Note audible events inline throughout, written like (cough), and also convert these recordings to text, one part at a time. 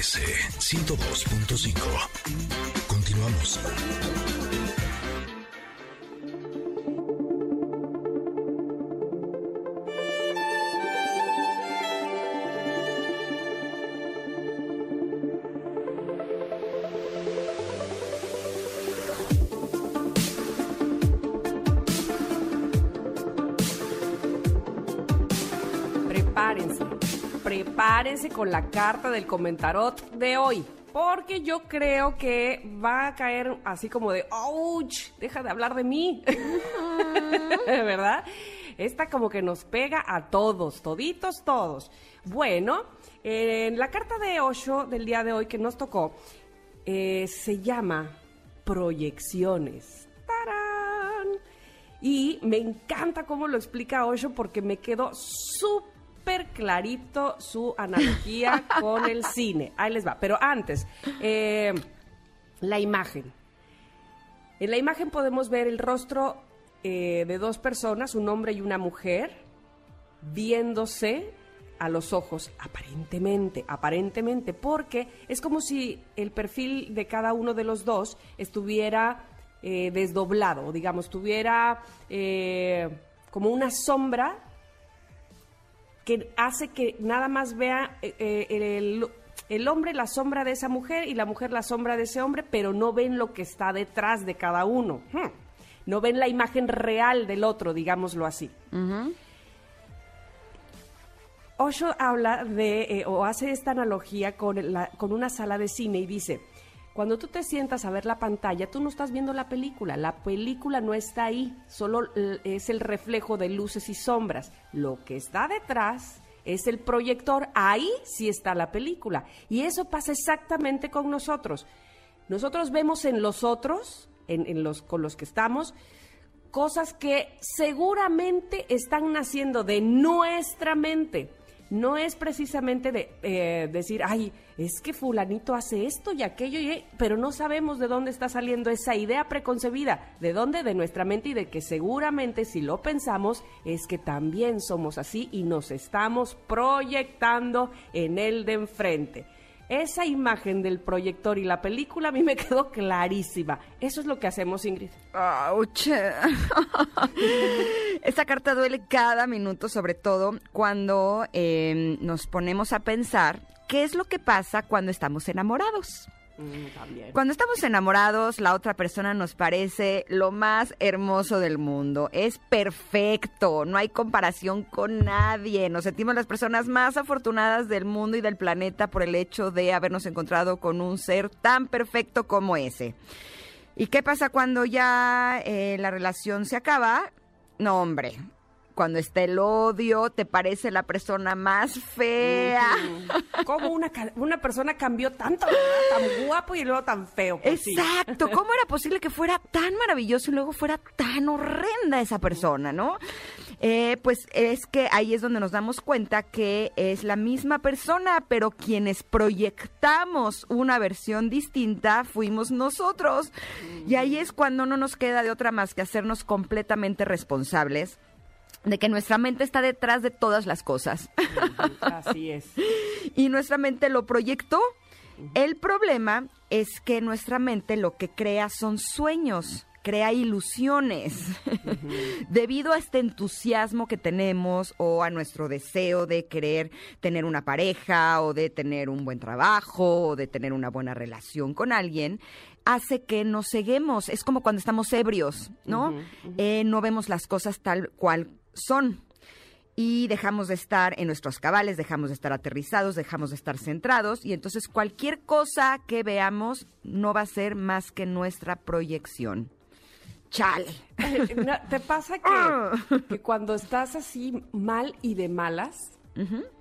MBS 102.5. Continuamos. Prepárense con la carta del comentarot de hoy. Porque yo creo que va a caer así como de, ¡ouch! Deja de hablar de mí. (laughs) ¿Verdad? Esta como que nos pega a todos, toditos, todos. Bueno, en la carta de Osho del día de hoy que nos tocó, eh, se llama Proyecciones. ¡Tarán! Y me encanta cómo lo explica Osho porque me quedó súper clarito su analogía (laughs) con el cine. Ahí les va. Pero antes, eh, la imagen. En la imagen podemos ver el rostro eh, de dos personas, un hombre y una mujer, viéndose a los ojos, aparentemente, aparentemente, porque es como si el perfil de cada uno de los dos estuviera eh, desdoblado, digamos, tuviera eh, como una sombra que hace que nada más vea eh, eh, el, el hombre la sombra de esa mujer y la mujer la sombra de ese hombre, pero no ven lo que está detrás de cada uno. Hmm. No ven la imagen real del otro, digámoslo así. Osho habla de, eh, o hace esta analogía con, la- con una sala de cine y dice, cuando tú te sientas a ver la pantalla, tú no estás viendo la película, la película no está ahí, solo es el reflejo de luces y sombras. Lo que está detrás es el proyector, ahí sí está la película. Y eso pasa exactamente con nosotros. Nosotros vemos en los otros, en, en los, con los que estamos, cosas que seguramente están naciendo de nuestra mente. No es precisamente de eh, decir, ay, es que fulanito hace esto y aquello, y, pero no sabemos de dónde está saliendo esa idea preconcebida, de dónde, de nuestra mente y de que seguramente si lo pensamos es que también somos así y nos estamos proyectando en el de enfrente. Esa imagen del proyector y la película a mí me quedó clarísima. Eso es lo que hacemos, Ingrid. ¡Auch! (laughs) Esta carta duele cada minuto, sobre todo cuando eh, nos ponemos a pensar qué es lo que pasa cuando estamos enamorados. Mm, también. Cuando estamos enamorados, la otra persona nos parece lo más hermoso del mundo. Es perfecto, no hay comparación con nadie. Nos sentimos las personas más afortunadas del mundo y del planeta por el hecho de habernos encontrado con un ser tan perfecto como ese. ¿Y qué pasa cuando ya eh, la relación se acaba? No, hombre. Cuando está el odio, te parece la persona más fea. ¿Cómo una, una persona cambió tanto, tan guapo y luego tan feo? Pues sí. Exacto, (laughs) ¿cómo era posible que fuera tan maravilloso y luego fuera tan horrenda esa persona, no? Eh, pues es que ahí es donde nos damos cuenta que es la misma persona, pero quienes proyectamos una versión distinta fuimos nosotros. Y ahí es cuando no nos queda de otra más que hacernos completamente responsables de que nuestra mente está detrás de todas las cosas Así es. (laughs) y nuestra mente lo proyectó. El problema es que nuestra mente lo que crea son sueños, crea ilusiones. (laughs) Debido a este entusiasmo que tenemos o a nuestro deseo de querer tener una pareja o de tener un buen trabajo o de tener una buena relación con alguien, hace que nos ceguemos. Es como cuando estamos ebrios, ¿no? Eh, no vemos las cosas tal cual son y dejamos de estar en nuestros cabales, dejamos de estar aterrizados, dejamos de estar centrados y entonces cualquier cosa que veamos no va a ser más que nuestra proyección. Chale. No, ¿Te pasa que, (laughs) que cuando estás así mal y de malas,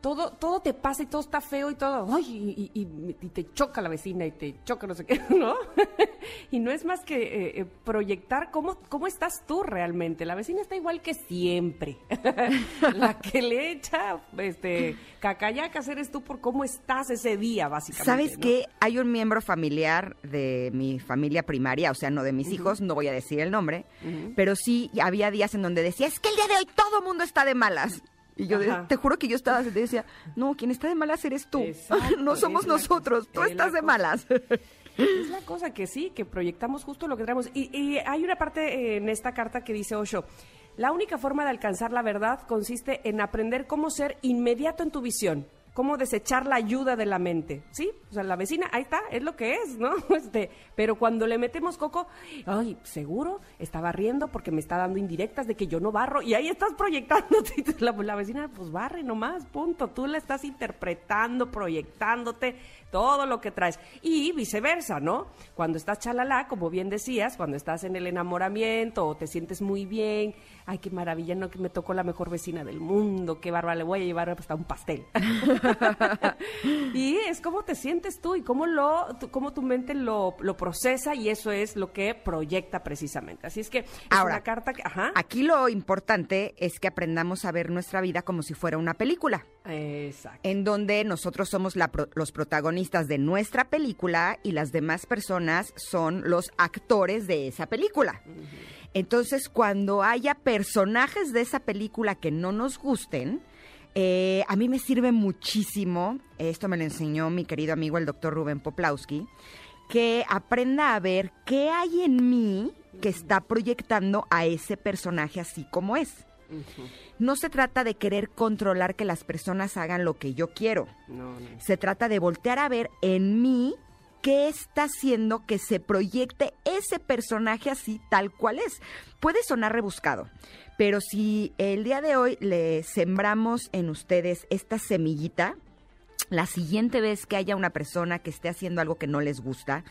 todo, todo te pasa y todo está feo y todo, ay, y, y- y te choca la vecina y te choca no sé qué, (laughs) ¿no? y no es más que eh, eh, proyectar cómo, cómo estás tú realmente. La vecina está igual que siempre. (laughs) la que le echa este, cacayacas eres tú por cómo estás ese día, básicamente. ¿Sabes ¿no? qué? Hay un miembro familiar de mi familia primaria, o sea, no de mis hijos, no voy a decir el nombre, pero sí había días en donde decía, es que el día de hoy todo mundo está de malas. Y yo Ajá. te juro que yo estaba, decía, no, quien está de malas eres tú. (laughs) Exacto, no somos nosotros, cosa, tú es estás de malas. (laughs) Es la cosa que sí, que proyectamos justo lo que traemos. Y, y hay una parte en esta carta que dice Osho, la única forma de alcanzar la verdad consiste en aprender cómo ser inmediato en tu visión, cómo desechar la ayuda de la mente, ¿sí? O sea, la vecina, ahí está, es lo que es, ¿no? (laughs) Este, pero cuando le metemos coco, ay, seguro está barriendo porque me está dando indirectas de que yo no barro, y ahí estás proyectándote, la, la vecina, pues barre nomás, punto, tú la estás interpretando, proyectándote, todo lo que traes. Y viceversa, ¿no? Cuando estás chalala, como bien decías, cuando estás en el enamoramiento o te sientes muy bien, ay, qué maravilla, no que me tocó la mejor vecina del mundo, qué bárbara, le voy a llevar hasta un pastel. (laughs) y es cómo te sientes tú y cómo, lo, tu, cómo tu mente lo, lo procesa y eso es lo que proyecta precisamente. Así es que es Ahora, una carta que... Ajá. Aquí lo importante es que aprendamos a ver nuestra vida como si fuera una película. Exacto. en donde nosotros somos la los protagonistas de nuestra película y las demás personas son los actores de esa película. Entonces, cuando haya personajes de esa película que no nos gusten, eh, a mí me sirve muchísimo, esto me lo enseñó mi querido amigo el doctor Rubén Poplawski, que aprenda a ver qué hay en mí que está proyectando a ese personaje así como es. No se trata de querer controlar que las personas hagan lo que yo quiero. No, no. Se trata de voltear a ver en mí qué está haciendo que se proyecte ese personaje así tal cual es. Puede sonar rebuscado, pero si el día de hoy le sembramos en ustedes esta semillita, la siguiente vez que haya una persona que esté haciendo algo que no les gusta,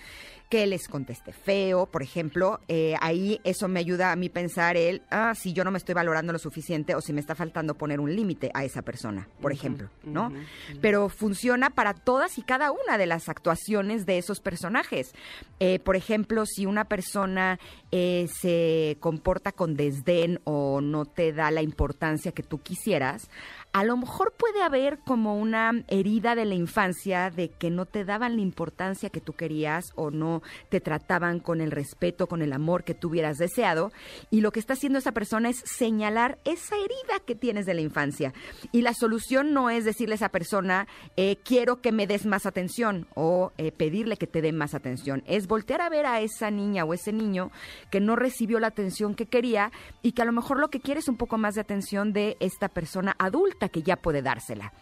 que les conteste feo, por ejemplo, eh, ahí eso me ayuda a mí pensar el, ah, si yo no me estoy valorando lo suficiente o si me está faltando poner un límite a esa persona, por ejemplo, ¿no? Pero funciona para todas y cada una de las actuaciones de esos personajes. Eh, por ejemplo, si una persona eh, se comporta con desdén o no te da la importancia que tú quisieras, a lo mejor puede haber como una herida de la infancia de que no te daban la importancia que tú querías o no te trataban con el respeto, con el amor que tú hubieras deseado. Y lo que está haciendo esa persona es señalar esa herida que tienes de la infancia. Y la solución no es decirle a esa persona, eh, quiero que me des más atención o eh, pedirle que te dé más atención. Es voltear a ver a esa niña o ese niño que no recibió la atención que quería y que a lo mejor lo que quiere es un poco más de atención de esta persona adulta que ya puede dársela.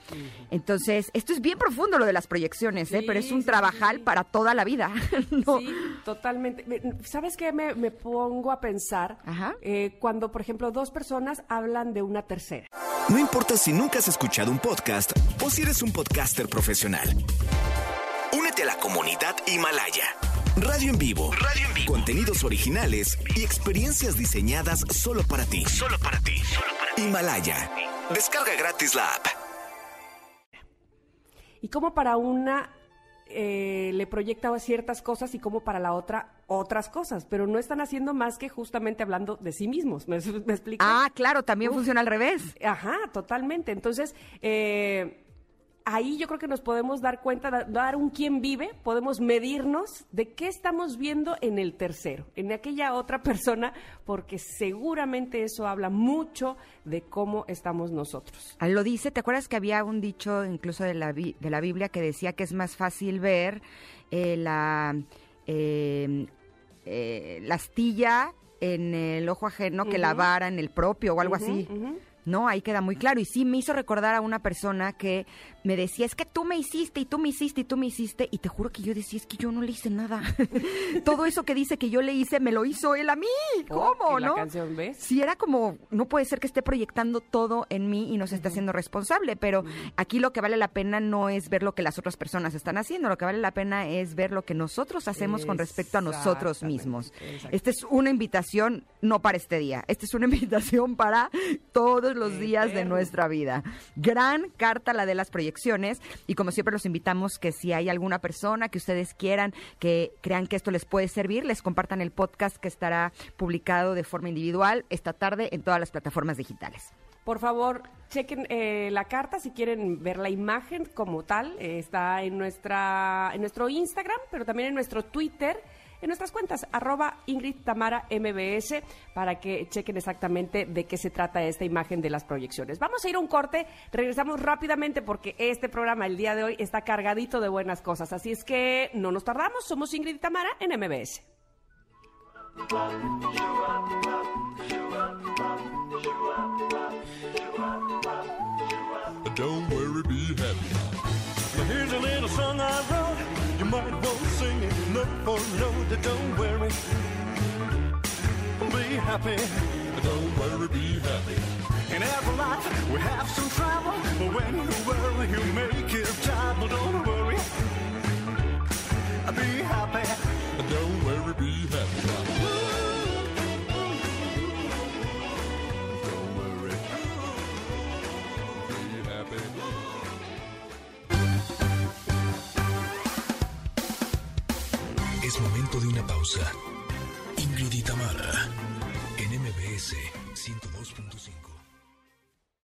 Entonces, esto es bien profundo lo de las proyecciones, ¿eh? Pero es un sí, trabajal sí. para toda la vida. (laughs) No. Sí, totalmente. Me- ¿Sabes qué? Me, me pongo a pensar Ajá. eh, cuando, por ejemplo, dos personas hablan de una tercera. No importa si nunca has escuchado un podcast o si eres un podcaster profesional. Únete a la comunidad Himalaya. Radio en vivo. Radio en vivo. Contenidos originales y experiencias diseñadas solo para ti. Solo para ti. Solo para ti. Himalaya. Descarga gratis la app. Y como para una eh, le proyecta ciertas cosas y como para la otra otras cosas, pero no están haciendo más que justamente hablando de sí mismos. (laughs) ¿Me, me explico? Ah, claro, también Uf. funciona al revés. Ajá, totalmente. Entonces, eh, ahí yo creo que nos podemos dar cuenta, da- dar un quién vive, podemos medirnos de qué estamos viendo en el tercero, en aquella otra persona, porque seguramente eso habla mucho de cómo estamos nosotros. Ah, Lo dice, ¿te acuerdas que había un dicho incluso de la, de la Biblia que decía que es más fácil ver eh, la, eh, eh, la astilla en el ojo ajeno que la vara en el propio o algo así? No, ahí queda muy claro. Y sí me hizo recordar a una persona que me decía, es que tú me hiciste y tú me hiciste y tú me hiciste. Y te juro que yo decía, es que yo no le hice nada. (laughs) Todo eso que dice que yo le hice, me lo hizo él a mí. Oh, ¿Cómo, la no? canción, ¿ves? Sí, era como, no puede ser que esté proyectando todo en mí y no se esté haciendo responsable, pero aquí lo que vale la pena no es ver lo que las otras personas están haciendo, lo que vale la pena es ver lo que nosotros hacemos con respecto a nosotros mismos. Esta es una invitación no para este día, esta es una (laughs) invitación para todos los días de nuestra vida. Gran carta la de las proyecciones y como siempre los invitamos que si hay alguna persona que ustedes quieran, que crean que esto les puede servir, les compartan el podcast que estará publicado de forma individual esta tarde en todas las plataformas digitales. Por favor, chequen eh, la carta si quieren ver la imagen como tal. eh, está en, nuestra, en nuestro Instagram, pero también en nuestro Twitter. En nuestras cuentas, arroba Ingrid Tamara MBS, para que chequen exactamente de qué se trata esta imagen de las proyecciones. Vamos a ir a un corte, regresamos rápidamente porque este programa el día de hoy está cargadito de buenas cosas, así es que no nos tardamos, somos Ingrid Tamara en MBS. Don't worry, be happy. Might want to sing it note for note. Don't worry, be happy. Don't worry, be happy. In every life we have some trouble, but when you worry, you make it trouble. Don't worry, be happy. Don't worry, de una pausa. Ingrid y Tamara, en MBS 102.5.